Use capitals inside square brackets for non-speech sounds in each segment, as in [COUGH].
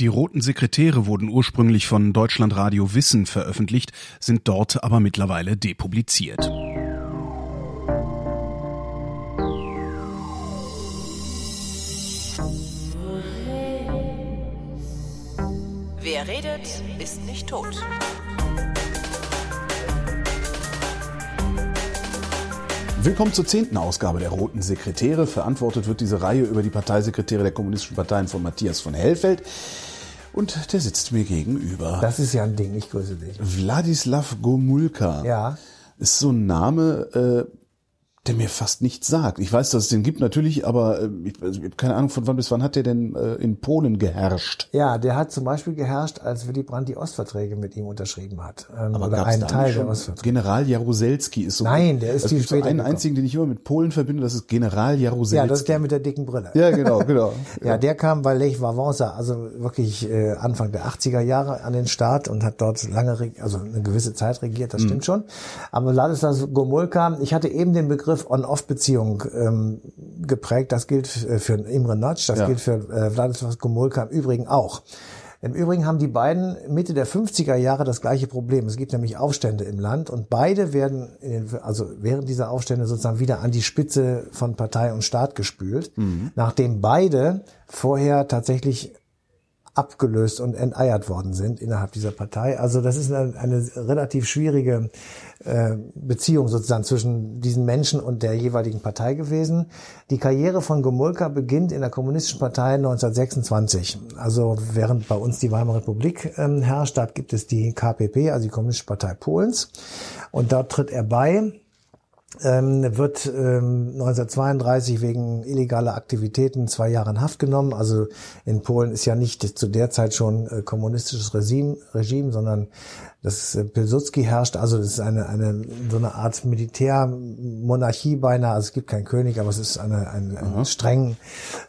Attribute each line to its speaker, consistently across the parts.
Speaker 1: Die roten Sekretäre wurden ursprünglich von Deutschlandradio Wissen veröffentlicht, sind dort aber mittlerweile depubliziert.
Speaker 2: Wer redet, ist nicht tot.
Speaker 3: Willkommen zur zehnten Ausgabe der Roten Sekretäre. Verantwortet wird diese Reihe über die Parteisekretäre der kommunistischen Parteien von Matthias von Hellfeld. Und der sitzt mir gegenüber.
Speaker 4: Das ist ja ein Ding, ich grüße dich.
Speaker 3: Wladislav Gomulka.
Speaker 4: Ja.
Speaker 3: Ist so ein Name, äh, der mir fast nichts sagt. Ich weiß, dass es den gibt natürlich, aber äh, ich, also ich habe keine Ahnung, von wann bis wann hat der denn äh, in Polen geherrscht?
Speaker 4: Ja, der hat zum Beispiel geherrscht, als Willy Brandt die Ostverträge mit ihm unterschrieben hat. Ähm,
Speaker 3: Aber
Speaker 4: oder einen Teil der Ostverträge.
Speaker 3: General Jaruzelski ist so.
Speaker 4: Nein, der ist
Speaker 3: es
Speaker 4: viel
Speaker 3: gibt so
Speaker 4: später
Speaker 3: einen
Speaker 4: gekommen.
Speaker 3: einzigen, den ich immer mit Polen verbinde, das ist General Jaruzelski.
Speaker 4: Ja, das ist der mit der dicken Brille.
Speaker 3: Ja, genau, [LAUGHS] genau.
Speaker 4: Ja, der kam bei Lech Wałęsa, also wirklich äh, Anfang der 80er Jahre an den Start und hat dort lange, also eine gewisse Zeit regiert, das stimmt schon. Aber Ladislav Gomulka, ich hatte eben den Begriff On-Off-Beziehung ähm, geprägt, das gilt äh, für Imre Notch, das
Speaker 3: Ja.
Speaker 4: gilt für äh, Wladislav Gomulka im Übrigen auch. Im Übrigen haben die beiden Mitte der 50er Jahre das gleiche Problem. Es gibt nämlich Aufstände im Land und beide werden, den, also während dieser Aufstände sozusagen wieder an die Spitze von Partei und Staat gespült, nachdem beide vorher tatsächlich abgelöst und enteiert worden sind innerhalb dieser Partei. Also das ist eine, eine relativ schwierige äh, Beziehung sozusagen zwischen diesen Menschen und der jeweiligen Partei gewesen. Die Karriere von Gomulka beginnt in der Kommunistischen Partei 1926. Also während bei uns die Weimarer Republik ähm, herrscht, dort gibt es die KPP, also die Kommunistische Partei Polens. Und dort tritt er bei ähm, wird ähm, 1932 wegen illegaler Aktivitäten zwei Jahre in Haft genommen. Also in Polen ist ja nicht zu der Zeit schon äh, kommunistisches Regime, Regime sondern das äh, Pilsudski herrscht. Also das ist eine, eine so eine Art Militärmonarchie beinahe. Also es gibt keinen König, aber es ist eine, ein, ein streng,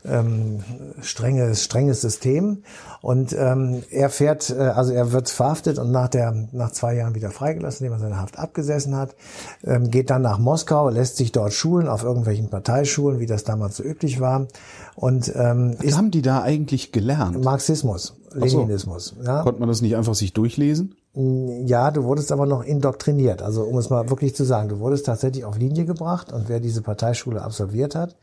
Speaker 4: ähm, strenges, strenges System. Und ähm, er fährt, äh, also er wird verhaftet und nach der nach zwei Jahren wieder freigelassen, indem er seine Haft abgesessen hat, ähm, geht dann nach Moskau, lässt sich dort schulen auf irgendwelchen Parteischulen, wie das damals so üblich war, und ähm,
Speaker 3: Was haben die da eigentlich gelernt?
Speaker 4: Marxismus,
Speaker 3: so.
Speaker 4: Leninismus. Ja?
Speaker 3: Konnte man das nicht einfach sich durchlesen?
Speaker 4: Ja, du wurdest aber noch indoktriniert. Also um es mal wirklich zu sagen, du wurdest tatsächlich auf Linie gebracht und wer diese Parteischule absolviert hat,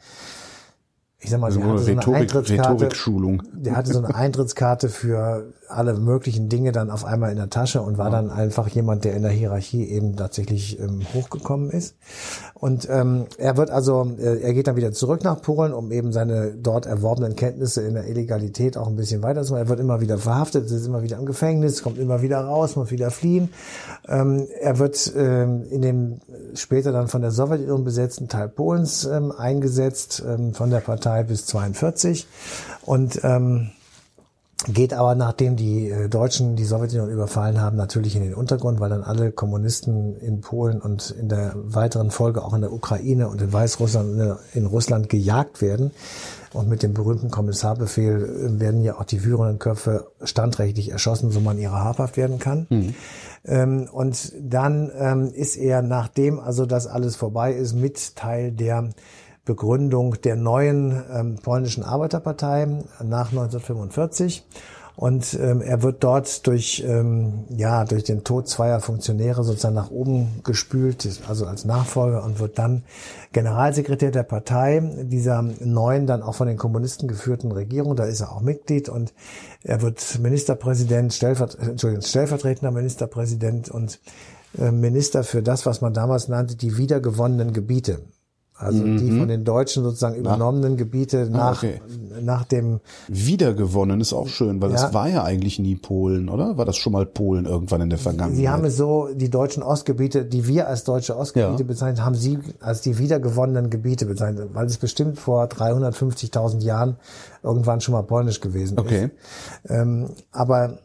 Speaker 4: ich sag mal,
Speaker 3: Also
Speaker 4: hatte so eine
Speaker 3: Rhetorik,
Speaker 4: Eintrittskarte,
Speaker 3: Rhetorikschulung.
Speaker 4: der hatte so eine [LAUGHS] Eintrittskarte für alle möglichen Dinge dann auf einmal in der Tasche und war dann einfach jemand, der in der Hierarchie eben tatsächlich ähm, hochgekommen ist. Und ähm, er wird also, äh, er geht dann wieder zurück nach Polen, um eben seine dort erworbenen Kenntnisse in der Illegalität auch ein bisschen weiterzumachen. Er wird immer wieder verhaftet, ist immer wieder im Gefängnis, kommt immer wieder raus, muss wieder fliehen. Ähm, er wird ähm, in dem später dann von der Sowjetunion besetzten Teil Polens ähm, eingesetzt, ähm, von der Partei bis 42 und ähm, geht aber, nachdem die äh, Deutschen die Sowjetunion überfallen haben, natürlich in den Untergrund, weil dann alle Kommunisten in Polen und in der weiteren Folge auch in der Ukraine und in Weißrussland und in Russland gejagt werden. Und mit dem berühmten Kommissarbefehl äh, werden ja auch die führenden Köpfe standrechtlich erschossen, so man ihrer habhaft werden kann. Ähm, und dann ähm, ist er, nachdem also das alles vorbei ist, mit Teil der Begründung der neuen ähm, polnischen Arbeiterpartei nach 1945. Und ähm, er wird dort durch, ähm, ja, durch den Tod zweier Funktionäre sozusagen nach oben gespült, also als Nachfolger und wird dann Generalsekretär der Partei dieser neuen, dann auch von den Kommunisten geführten Regierung. Da ist er auch Mitglied und er wird Ministerpräsident, Stellvert Entschuldigung, stellvertretender Ministerpräsident und äh, Minister für das, was man damals nannte, die wiedergewonnenen Gebiete. Also die von den Deutschen sozusagen übernommenen Gebiete nach,
Speaker 3: okay.
Speaker 4: nach dem
Speaker 3: Wiedergewonnen ist auch schön, weil
Speaker 4: Ja.
Speaker 3: es war ja eigentlich nie Polen, oder? War das schon mal Polen irgendwann in der Vergangenheit?
Speaker 4: Sie haben es so, die deutschen Ostgebiete, die wir als deutsche Ostgebiete
Speaker 3: Ja.
Speaker 4: bezeichnen, haben Sie als die wiedergewonnenen Gebiete bezeichnet, weil es bestimmt vor 350.000 Jahren irgendwann schon mal polnisch gewesen
Speaker 3: Okay.
Speaker 4: ist. Ähm, aber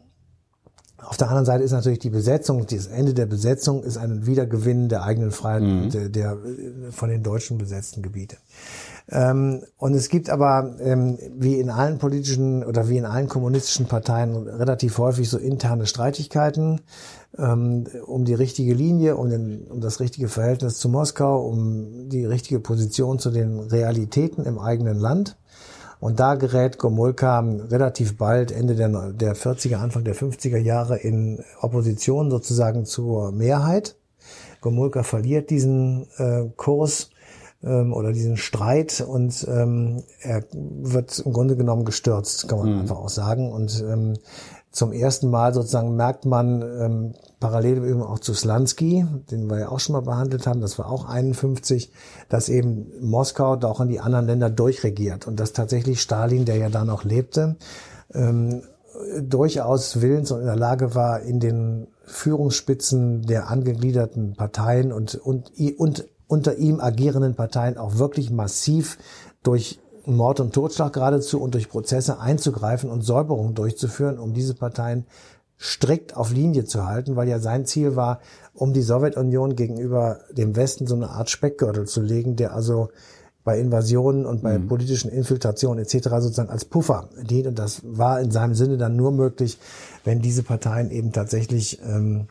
Speaker 4: auf der anderen Seite ist natürlich die Besetzung, das Ende der Besetzung ist ein Wiedergewinn der eigenen Freiheit der, der äh, von den Deutschen besetzten Gebiete. Ähm, und es gibt aber, ähm, wie in allen politischen oder wie in allen kommunistischen Parteien, relativ häufig so interne Streitigkeiten ähm, um die richtige Linie, um, den, um das richtige Verhältnis zu Moskau, um die richtige Position zu den Realitäten im eigenen Land. Und da gerät Gomulka relativ bald, Ende der, der 40er, Anfang der 50er Jahre in Opposition sozusagen zur Mehrheit. Gomulka verliert diesen äh, Kurs ähm, oder diesen Streit und ähm, er wird im Grunde genommen gestürzt, kann man mhm. einfach auch sagen. Und ähm, zum ersten Mal sozusagen merkt man ähm, parallel eben auch zu Slansky, den wir ja auch schon mal behandelt haben, das war auch 51, dass eben Moskau da auch in die anderen Länder durchregiert und dass tatsächlich Stalin, der ja da noch lebte, ähm, durchaus willens und in der Lage war, in den Führungsspitzen der angegliederten Parteien und, und, und unter ihm agierenden Parteien auch wirklich massiv durch Mord und Totschlag geradezu und durch Prozesse einzugreifen und Säuberungen durchzuführen, um diese Parteien strikt auf Linie zu halten, weil ja sein Ziel war, um die Sowjetunion gegenüber dem Westen so eine Art Speckgürtel zu legen, der also bei Invasionen und bei mhm. politischen Infiltrationen etc. sozusagen als Puffer dient. Und das war in seinem Sinne dann nur möglich, wenn diese Parteien eben tatsächlich, ähm,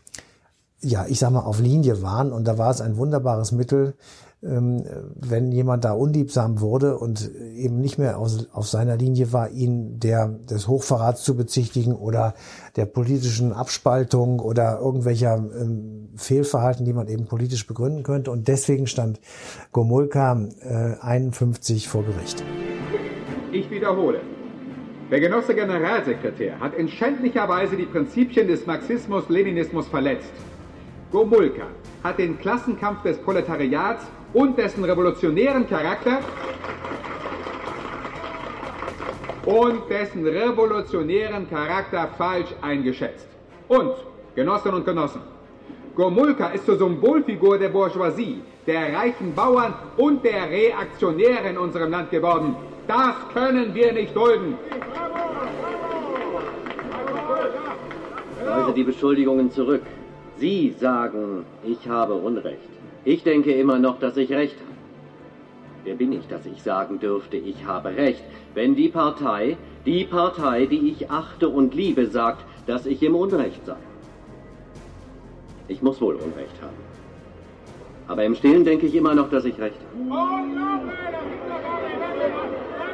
Speaker 4: ja, ich sag mal, auf Linie waren. Und da war es ein wunderbares Mittel, wenn jemand da unliebsam wurde und eben nicht mehr aus, auf seiner Linie war, ihn der des Hochverrats zu bezichtigen oder der politischen Abspaltung oder irgendwelcher ähm, Fehlverhalten, die man eben politisch begründen könnte. Und deswegen stand Gomulka äh, 51 vor Gericht.
Speaker 5: Ich wiederhole. Der Genosse Generalsekretär hat in schändlicher Weise die Prinzipien des Marxismus-Leninismus verletzt. Gomulka hat den Klassenkampf des Proletariats und dessen revolutionären Charakter und dessen revolutionären Charakter falsch eingeschätzt. Und, Genossinnen und Genossen, Gomulka ist zur Symbolfigur der Bourgeoisie, der reichen Bauern und der Reaktionäre in unserem Land geworden. Das können wir nicht dulden.
Speaker 6: Weise die Beschuldigungen zurück. Sie sagen, ich habe Unrecht. Ich denke immer noch, dass ich recht habe. Wer bin ich, dass ich sagen dürfte, ich habe recht, wenn die Partei, die Partei, die ich achte und liebe, sagt, dass ich im Unrecht sei? Ich muss wohl Unrecht haben. Aber im Stillen denke ich immer noch, dass ich recht habe.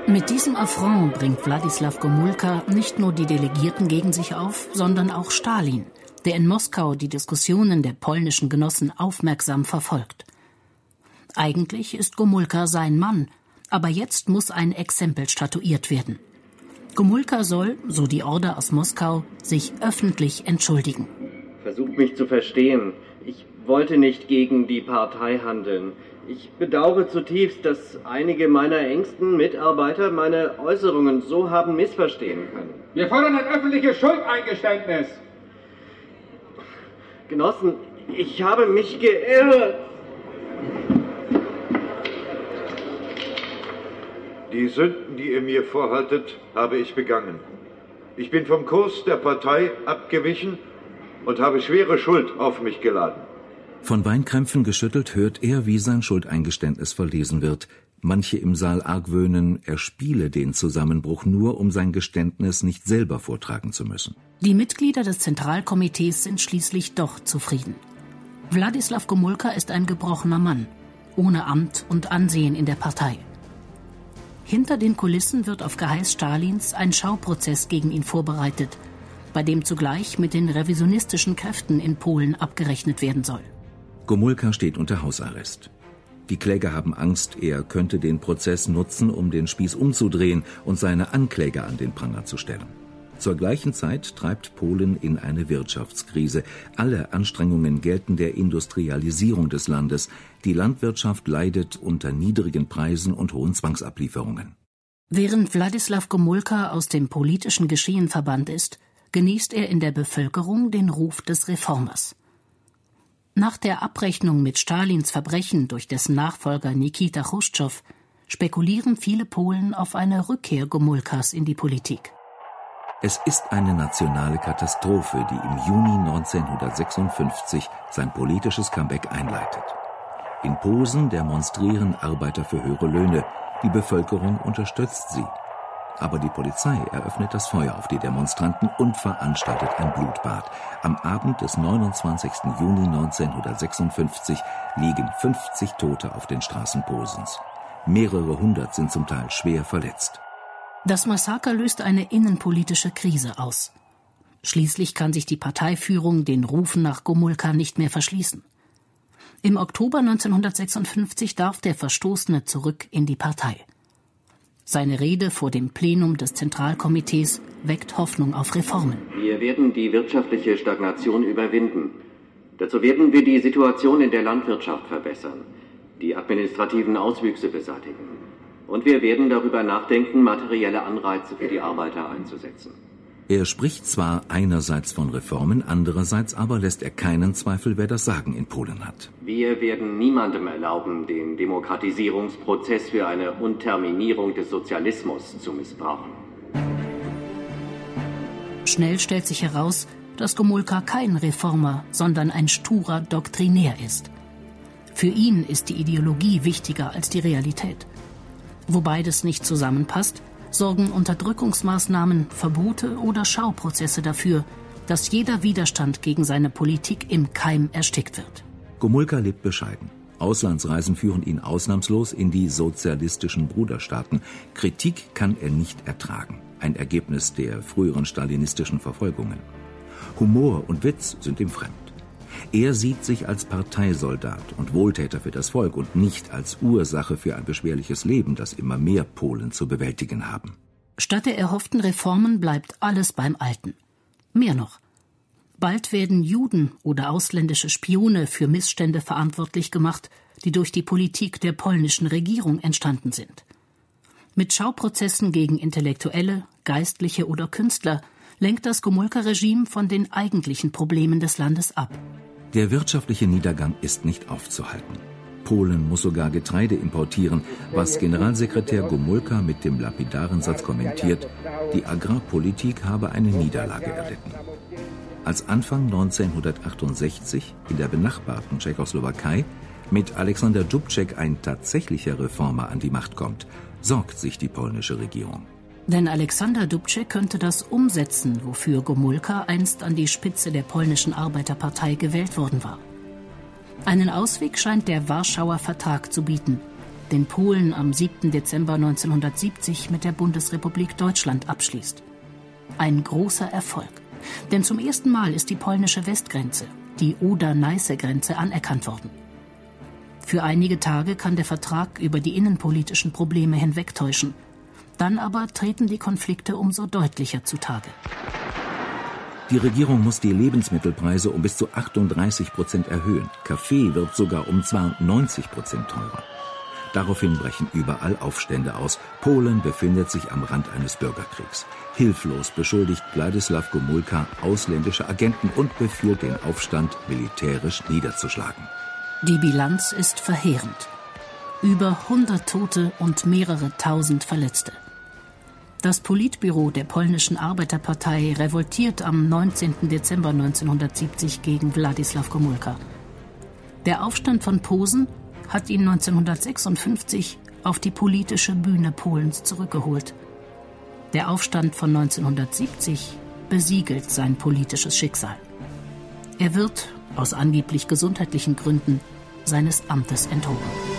Speaker 7: Mit diesem Affront bringt Wladislaw Gomulka nicht nur die Delegierten gegen sich auf, sondern auch Stalin – der in Moskau die Diskussionen der polnischen Genossen aufmerksam verfolgt. Eigentlich ist Gomulka sein Mann, aber jetzt muss ein Exempel statuiert werden. Gomulka soll, so die Order aus Moskau, sich öffentlich entschuldigen.
Speaker 6: Versucht mich zu verstehen. Ich wollte nicht gegen die Partei handeln. Ich bedauere zutiefst, dass einige meiner engsten Mitarbeiter meine Äußerungen so haben missverstehen können.
Speaker 5: Wir fordern ein öffentliches Schuldeingeständnis.
Speaker 6: Genossen, ich habe mich geirrt.
Speaker 8: Die Sünden, die ihr mir vorhaltet, habe ich begangen. Ich bin vom Kurs der Partei abgewichen und habe schwere Schuld auf mich geladen.
Speaker 9: Von Weinkrämpfen geschüttelt hört er, wie sein Schuldeingeständnis verlesen wird. Manche im Saal argwöhnen, er spiele den Zusammenbruch nur, um sein Geständnis nicht selber vortragen zu müssen.
Speaker 7: Die Mitglieder des Zentralkomitees sind schließlich doch zufrieden. Wladislaw Gomulka ist ein gebrochener Mann, ohne Amt und Ansehen in der Partei. Hinter den Kulissen wird auf Geheiß Stalins ein Schauprozess gegen ihn vorbereitet, bei dem zugleich mit den revisionistischen Kräften in Polen abgerechnet werden soll.
Speaker 9: Gomulka steht unter Hausarrest. Die Kläger haben Angst, er könnte den Prozess nutzen, um den Spieß umzudrehen und seine Ankläger an den Pranger zu stellen. Zur gleichen Zeit treibt Polen in eine Wirtschaftskrise. Alle Anstrengungen gelten der Industrialisierung des Landes. Die Landwirtschaft leidet unter niedrigen Preisen und hohen Zwangsablieferungen.
Speaker 7: Während Wladislaw Gomulka aus dem politischen Geschehen verbannt ist, genießt er in der Bevölkerung den Ruf des Reformers. Nach der Abrechnung mit Stalins Verbrechen durch dessen Nachfolger Nikita Chruschtschow spekulieren viele Polen auf eine Rückkehr Gomulkas in die Politik.
Speaker 9: Es ist eine nationale Katastrophe, die im Juni 1956 sein politisches Comeback einleitet. In Posen demonstrieren Arbeiter für höhere Löhne, die Bevölkerung unterstützt sie. Aber die Polizei eröffnet das Feuer auf die Demonstranten und veranstaltet ein Blutbad. Am Abend des 29. Juni 1956 liegen 50 Tote auf den Straßen Posens. Mehrere hundert sind zum Teil schwer verletzt.
Speaker 7: Das Massaker löst eine innenpolitische Krise aus. Schließlich kann sich die Parteiführung den Rufen nach Gomulka nicht mehr verschließen. Im Oktober 1956 darf der Verstoßene zurück in die Partei. Seine Rede vor dem Plenum des Zentralkomitees weckt Hoffnung auf Reformen.
Speaker 6: Wir werden die wirtschaftliche Stagnation überwinden. Dazu werden wir die Situation in der Landwirtschaft verbessern, die administrativen Auswüchse beseitigen. Und wir werden darüber nachdenken, materielle Anreize für die Arbeiter einzusetzen.
Speaker 9: Er spricht zwar einerseits von Reformen, andererseits aber lässt er keinen Zweifel, wer das Sagen in Polen hat.
Speaker 6: Wir werden niemandem erlauben, den Demokratisierungsprozess für eine Unterminierung des Sozialismus zu missbrauchen.
Speaker 7: Schnell stellt sich heraus, dass Gomulka kein Reformer, sondern ein sturer Doktrinär ist. Für ihn ist die Ideologie wichtiger als die Realität. Wo beides nicht zusammenpasst, sorgen Unterdrückungsmaßnahmen, Verbote oder Schauprozesse dafür, dass jeder Widerstand gegen seine Politik im Keim erstickt wird.
Speaker 9: Gomulka lebt bescheiden. Auslandsreisen führen ihn ausnahmslos in die sozialistischen Bruderstaaten. Kritik kann er nicht ertragen, ein Ergebnis der früheren stalinistischen Verfolgungen. Humor und Witz sind ihm fremd. Er sieht sich als Parteisoldat und Wohltäter für das Volk und nicht als Ursache für ein beschwerliches Leben, das immer mehr Polen zu bewältigen haben.
Speaker 7: Statt der erhofften Reformen bleibt alles beim Alten. Mehr noch. Bald werden Juden oder ausländische Spione für Missstände verantwortlich gemacht, die durch die Politik der polnischen Regierung entstanden sind. Mit Schauprozessen gegen Intellektuelle, Geistliche oder Künstler lenkt das Gomulka-Regime von den eigentlichen Problemen des Landes ab.
Speaker 9: Der wirtschaftliche Niedergang ist nicht aufzuhalten. Polen muss sogar Getreide importieren, was Generalsekretär Gomulka mit dem lapidaren Satz kommentiert, die Agrarpolitik habe eine Niederlage erlitten. Als Anfang 1968 in der benachbarten Tschechoslowakei mit Alexander Dubček ein tatsächlicher Reformer an die Macht kommt, sorgt sich die polnische Regierung.
Speaker 7: Denn Alexander Dubček könnte das umsetzen, wofür Gomulka einst an die Spitze der polnischen Arbeiterpartei gewählt worden war. Einen Ausweg scheint der Warschauer Vertrag zu bieten, den Polen am 7. Dezember 1970 mit der Bundesrepublik Deutschland abschließt. Ein großer Erfolg, denn zum ersten Mal ist die polnische Westgrenze, die Oder-Neiße-Grenze, anerkannt worden. Für einige Tage kann der Vertrag über die innenpolitischen Probleme hinwegtäuschen – dann aber treten die Konflikte umso deutlicher zutage.
Speaker 9: Die Regierung muss die Lebensmittelpreise um bis zu 38 Prozent erhöhen. Kaffee wird sogar um 92 Prozent teurer. Daraufhin brechen überall Aufstände aus. Polen befindet sich am Rand eines Bürgerkriegs. Hilflos beschuldigt Wladislaw Gomulka ausländische Agenten und befiehlt den Aufstand militärisch niederzuschlagen.
Speaker 7: Die Bilanz ist verheerend. Über 100 Tote und mehrere tausend Verletzte. Das Politbüro der polnischen Arbeiterpartei revoltiert am 19. Dezember 1970 gegen Wladislaw Gomulka. Der Aufstand von Posen hat ihn 1956 auf die politische Bühne Polens zurückgeholt. Der Aufstand von 1970 besiegelt sein politisches Schicksal. Er wird, aus angeblich gesundheitlichen Gründen, seines Amtes enthoben.